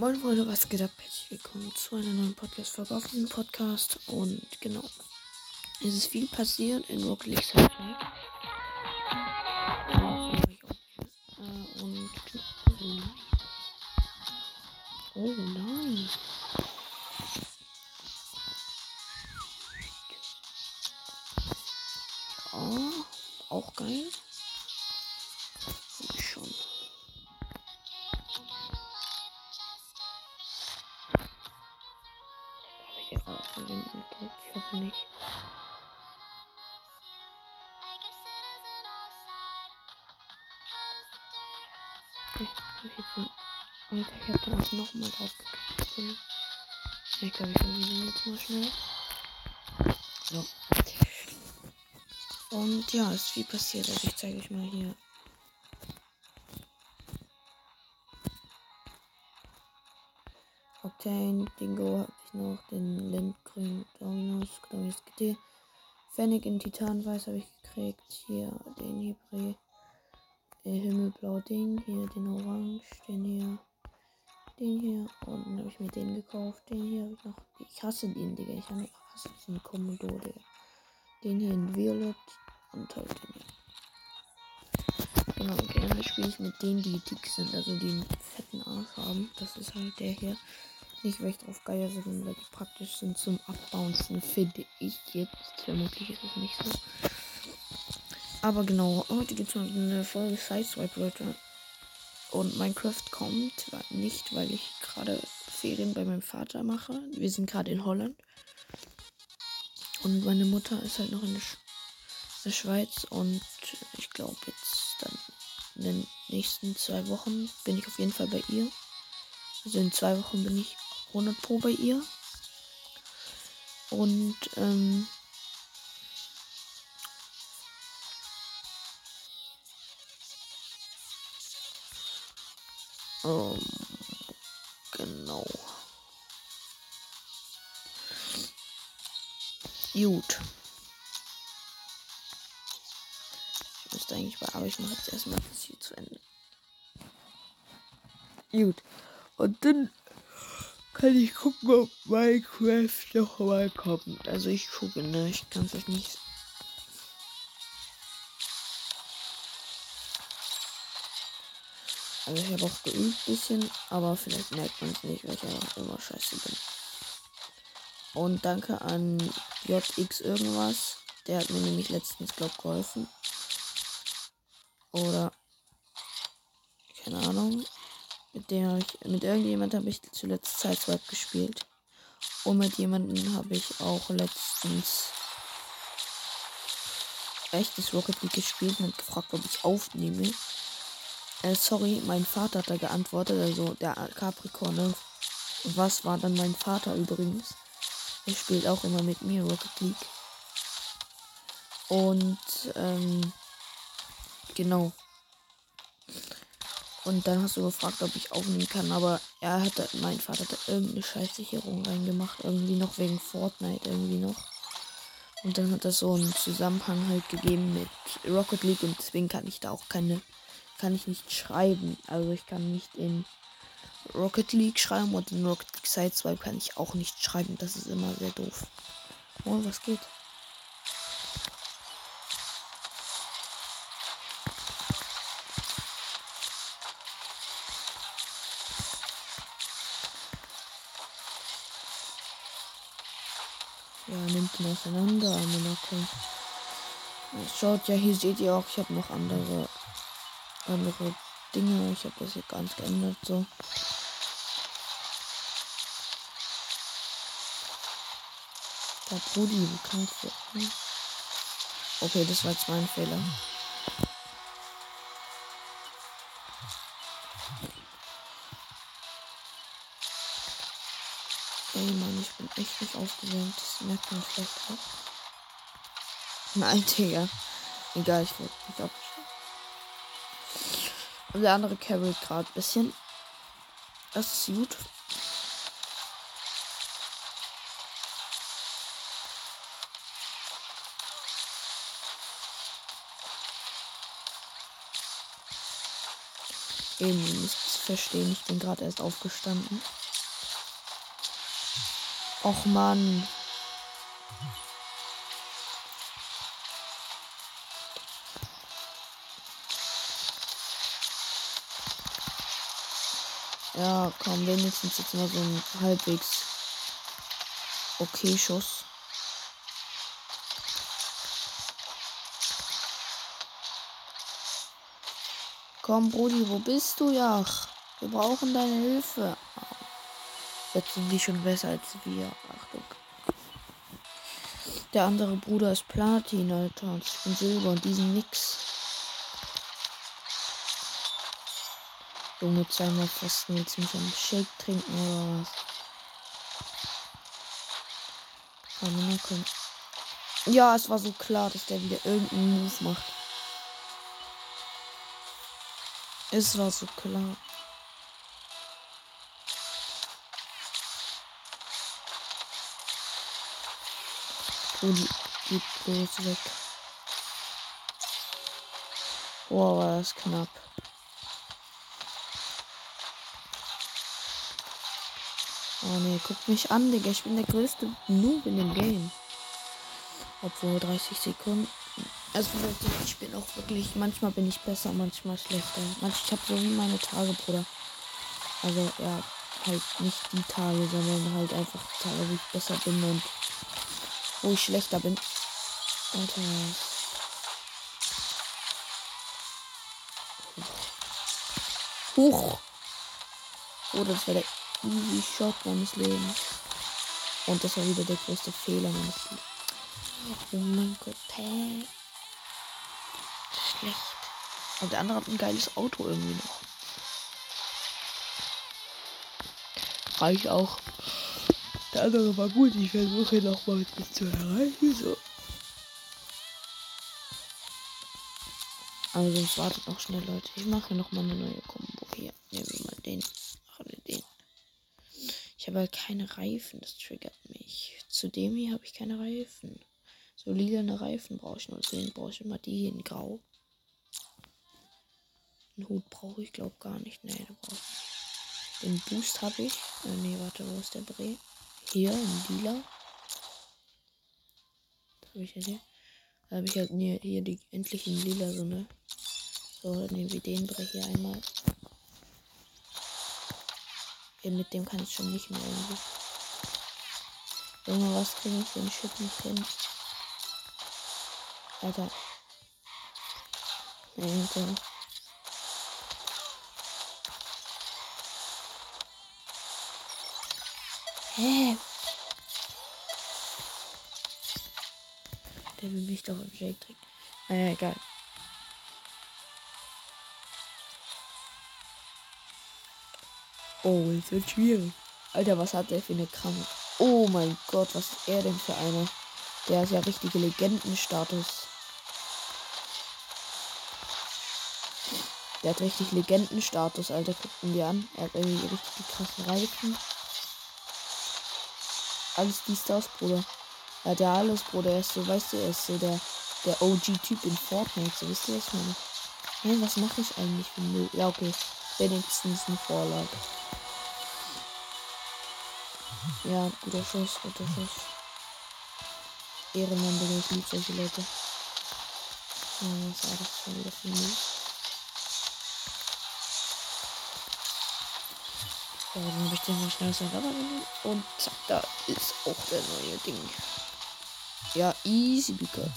Moin Freunde, was geht ab? Herzlich willkommen zu einer neuen Podcast-Folge auf diesem Podcast. Und genau, es ist viel passiert in Rocket League Soundtrack. Nicht. Ich hab dann auch nochmal drauf. Ich glaube, ich verwende jetzt mal schnell. So. Und ja, ist viel passiert. Also ich zeige euch mal hier. Octane, Dingo noch, den Lindgrün, Dominus, Dominus GT. Fennec in Titanweiß habe ich gekriegt. Hier den Hybre, äh, Himmelblau Ding. Hier den Orange, den hier, den hier. Und dann habe ich mir den gekauft. Den hier habe ich noch. Ich hasse den, Digga. Ich hasse diesen Kommodor, Digga. Den hier in Violett und halt den hier. Genau, gerne spiele ich mit denen, die dick sind, also die einen fetten Arsch haben. Das ist halt der hier. Nicht, weil ich drauf geil sind, weil die praktisch sind zum Abbouncen, finde ich jetzt. Vermutlich ist es nicht so. Aber genau, heute gibt es eine Folge Sideswipe, Leute. Und Minecraft kommt nicht, weil ich gerade Ferien bei meinem Vater mache. Wir sind gerade in Holland. Und meine Mutter ist halt noch in der, Sch der Schweiz. Und ich glaube jetzt dann in den nächsten zwei Wochen bin ich auf jeden Fall bei ihr. Also in zwei Wochen bin ich 100 Pro bei ihr. Und ähm, ähm, genau. Gut. Ich müsste eigentlich aber ich mache jetzt erstmal das hier zu Ende. Gut. Und dann kann ich gucken, ob Minecraft noch mal kommt. Also ich gucke, ne? Ich kann es nicht. Also ich habe auch geübt bisschen, aber vielleicht merkt man es nicht, weil ich einfach immer scheiße bin. Und danke an JX irgendwas. Der hat mir nämlich letztens, glaub, geholfen. Oder keine Ahnung. Mit habe ich, mit irgendjemand habe ich zuletzt Sideswipe gespielt. Und mit jemandem habe ich auch letztens echtes Rocket League gespielt und gefragt, ob ich aufnehme. Äh, sorry, mein Vater hat da geantwortet, also der Capricorn. Ne? Was war dann mein Vater übrigens? Er spielt auch immer mit mir Rocket League. Und, ähm, genau. Und dann hast du gefragt, ob ich aufnehmen kann, aber er hatte, mein Vater hat da irgendeine Scheißsicherung reingemacht, irgendwie noch wegen Fortnite, irgendwie noch. Und dann hat das so einen Zusammenhang halt gegeben mit Rocket League und deswegen kann ich da auch keine, kann ich nicht schreiben. Also ich kann nicht in Rocket League schreiben und in Rocket League Sideswipe kann ich auch nicht schreiben. Das ist immer sehr doof. Oh, was geht? Ihn auseinander, okay. Schaut ja, hier seht ihr auch, ich habe noch andere andere Dinge. Ich habe das hier ganz geändert so. Da Brudi, wie kannst du? Okay, das war jetzt mein Fehler. Nicht aufgewärmt. Das merkt man vielleicht auch. Nein, Digga. Egal, ich wollte mich auch. Und der andere carryt gerade ein bisschen. Das ist gut. Eben, ihr müsst verstehen. Ich bin gerade erst aufgestanden. Och Mann. Ja, komm, wenigstens jetzt mal so ein halbwegs okay Schuss. Komm, Brudi, wo bist du, Jach? Wir brauchen deine Hilfe. Jetzt sind die schon besser als wir. Achtung. Der andere Bruder ist Platin, Alter. Und ich bin Silber und diesen nix. Junge, zweimal Pfosten. Jetzt mich einen Shake trinken oder was? Ja, es war so klar, dass der wieder irgendeinen Move macht. Es war so klar. Oh, die geht bloß weg. Oh, war das knapp. Oh ne, guck mich an, Digga. Ich bin der größte Noob in dem Game. Obwohl 30 Sekunden. Also ich bin auch wirklich, manchmal bin ich besser, manchmal schlechter. Manchmal, ich habe so wie meine Tage, Bruder. Also ja, halt nicht die Tage, sondern halt einfach Tage, wo ich besser bin und wo ich schlechter bin. Alter. Huch. Oh, das war der easy Shot meines Lebens. Und das war wieder der größte Fehler meines Lebens. Oh mein Gott, hä? Schlecht. Aber der andere hat ein geiles Auto irgendwie noch. Reicht auch. Der andere war gut. Ich versuche nochmal das zu erreichen. So. Aber sonst wartet noch schnell, Leute. Ich mache nochmal eine neue Kombo. Hier, nehmen wir mal den. Machen wir den. Ich habe halt keine Reifen. Das triggert mich. Zudem hier habe ich keine Reifen. So lila Reifen brauche ich nur. Deswegen brauche ich immer die hier in Grau. Einen Hut brauche ich, glaube gar nicht. Nee, da brauche ich. Den Boost habe ich. Äh, nee, warte, wo ist der Bre? Hier, in lila. Habe ich ja hier. Da habe ich halt nee, hier die endlich in lila so, ne? So, dann nehmen wir den Bre hier einmal. Ja, mit dem kann ich schon nicht mehr irgendwie. Junge, was kriege ich den Shit nicht hin? Alter. Alter. Hä? Der will mich doch im Shake trinken. Naja, egal. Oh, es wird schwierig. Alter, was hat der für eine Krankheit? Oh mein Gott, was ist er denn für einer? Der ist ja richtige Legendenstatus. Der hat richtig Legendenstatus, Alter. Guckt ihn dir an. Er hat irgendwie richtig krassen Reifen. Alles die Stars, Bruder. Er hat alles, Bruder. Er ist so, weißt du, er ist so der, der OG-Typ in Fortnite. So, wisst ihr, was meine? Nein, was mache ich eigentlich für Müll? Ja, okay. Wenigstens eine Vorlage. Ja, guter Schuss, guter Schuss. Ehrenmann, Digga, ich liebe solche Leute. Ja, was war das schon wieder für Müll? Ja, dann habe ich den mal schnell sein Und zack, da ist auch der neue Ding. Ja, easy because.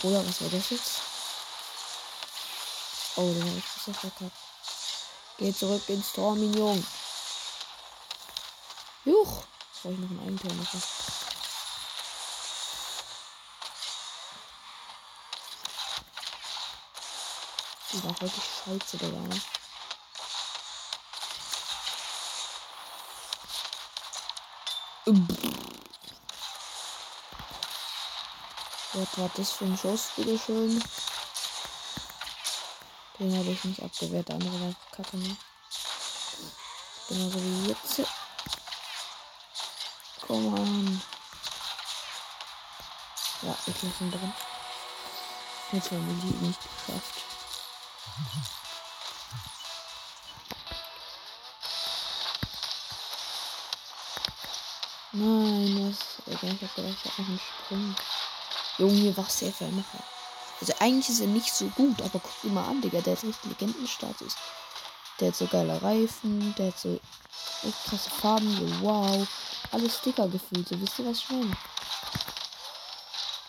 Bruder, was war das jetzt? Oh, den habe ich besser verkackt. Geh zurück ins Tor, Minion. Juch. Soll ich noch ein Eigentor machen? Die war heute scheiße, Digga. Ne? Was war das für ein Schuss, bitteschön? Den habe ich nicht abgewehrt, der andere war kacke, ne? Genauso wie jetzt. Komm on. Ja, ich lasse ihn drin. Jetzt haben wir die nicht geschafft. Nein, was? Ich hab gedacht, ich hab noch einen Sprung. Junge, was der für ein Macher. Also eigentlich ist er nicht so gut, aber guck dir mal an, Digga. Der hat richtig Legendenstatus. Der hat so geile Reifen, der hat so krasse Farben, so wow. Alles Sticker gefühlt, so wisst ihr, was ich meine?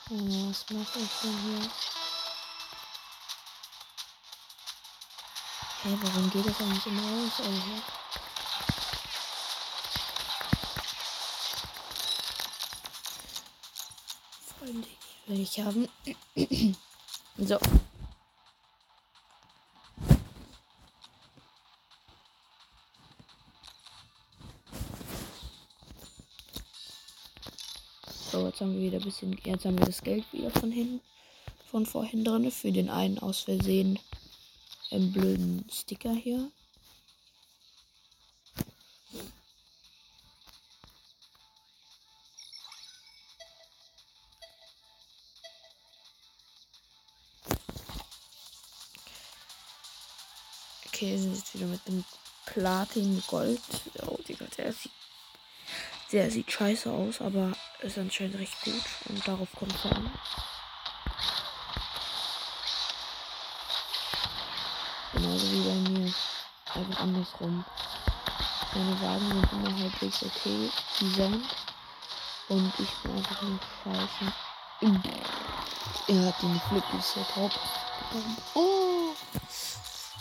Ja, was macht er denn hier? Hey, warum geht das eigentlich immer raus, Alter? Freunde, will ich haben. so. So, jetzt haben wir wieder ein bisschen. Jetzt haben wir das Geld wieder von hinten. Von vorhin drin. Für den einen aus Versehen einen blöden Sticker hier. Okay, sind jetzt wieder mit dem Platin Gold. Oh, Digga, der sieht, der sieht scheiße aus, aber ist anscheinend recht gut und darauf kommt es an. Genauso wie bei mir. Einfach andersrum. Meine Wagen sind immer halbwegs okay designt. Und ich bin einfach nur scheiße. Er hat den drauf. Oh!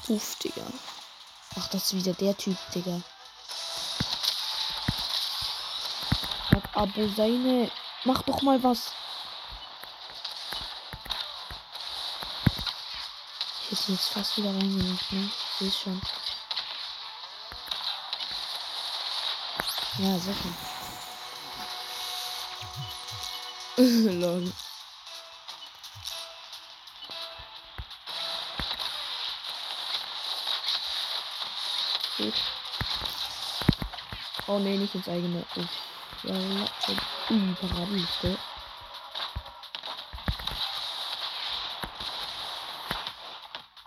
Uff, Digga. Ach, das ist wieder der Typ, Digga. Hat aber seine. Mach doch mal was. Ich hätte jetzt fast wieder reingemacht, ne? Ich sehe schon. Ja, sicher. Lol. Oh ne, nicht ins eigene. Uff. Ja.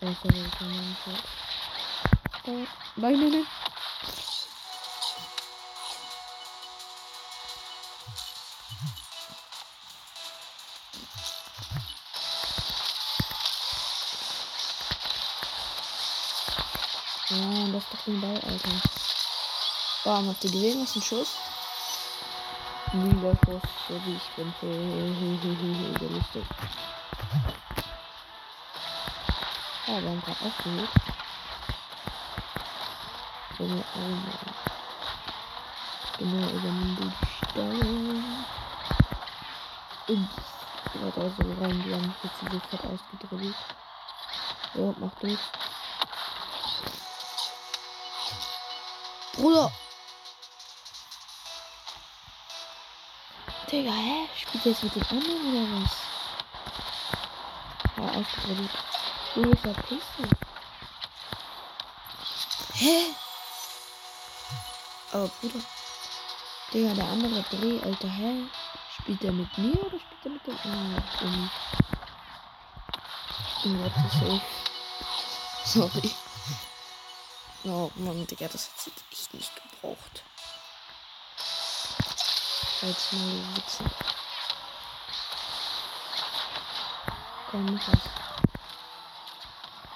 Oh, sorry, ich kann nicht. Oh, nein, nein, nein. Ja, das ist doch den Ball, Alter. Bam, habt ihr gesehen, was ein Schuss? Mega Schuss, so wie ich bin. Sehr lustig. Ja, wir haben gerade aufgeholt. Junge, oh Genau, übernehmen die Steuerung. Und werde also rein, die haben jetzt sofort ausgedrückt. Ja, mach durch. Bruder! Digga, hä? Spielt jetzt mit den anderen oder was? Ja, ausgedrückt. Junge, verpiss dich. Hä? Aber Bruder. Digga, der andere Dreh, Alter, hä? Spielt der mit mir oder spielt er mit dem anderen? Ich bin gerade safe. Sorry. Oh Mann, Digga, das hat jetzt echt nicht gebraucht. Jetzt mal witzig. Komm, nicht was.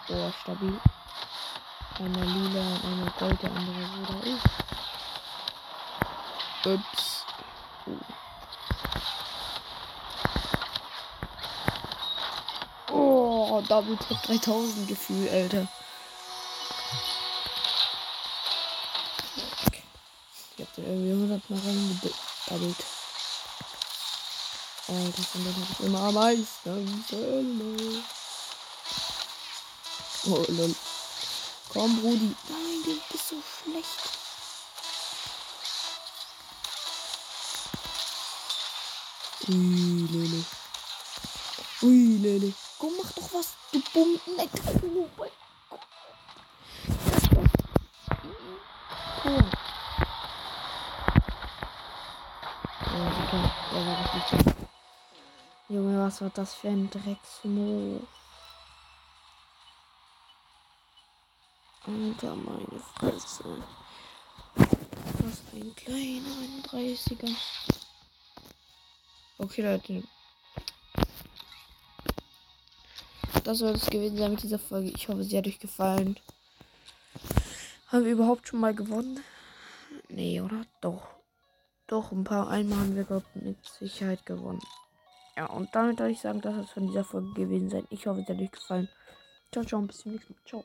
Oh, stabil. Einer lila und einer gold, der andere wo da ist. Ups. Oh, Double Top 3000 Gefühl, Alter. Ich hab den irgendwie 100 Mal reingedabbelt. Alter, von denen hab ich immer am meisten. Oh, lol. Komm, Brudi. Nein, du bist so schlecht. Ui, Lele. Ui, Lele. Komm, mach doch was. Du. Nein, oh mein Gott. Das war. Tor. Ja, super. Der war richtig gut. Junge, was war das für ein Drecksmo? Alter, meine Fresse. Was ein kleiner 31er. Okay, Leute. Das soll es gewesen sein mit dieser Folge. Ich hoffe, sie hat euch gefallen. Haben wir überhaupt schon mal gewonnen? Nee, oder? Doch. Doch, ein paar einmal haben wir, glaube mit Sicherheit gewonnen. Ja, und damit würde ich sagen, dass es von dieser Folge gewesen sein. Ich hoffe, es hat euch gefallen. Ciao, ciao, bis zum nächsten Mal. Ciao.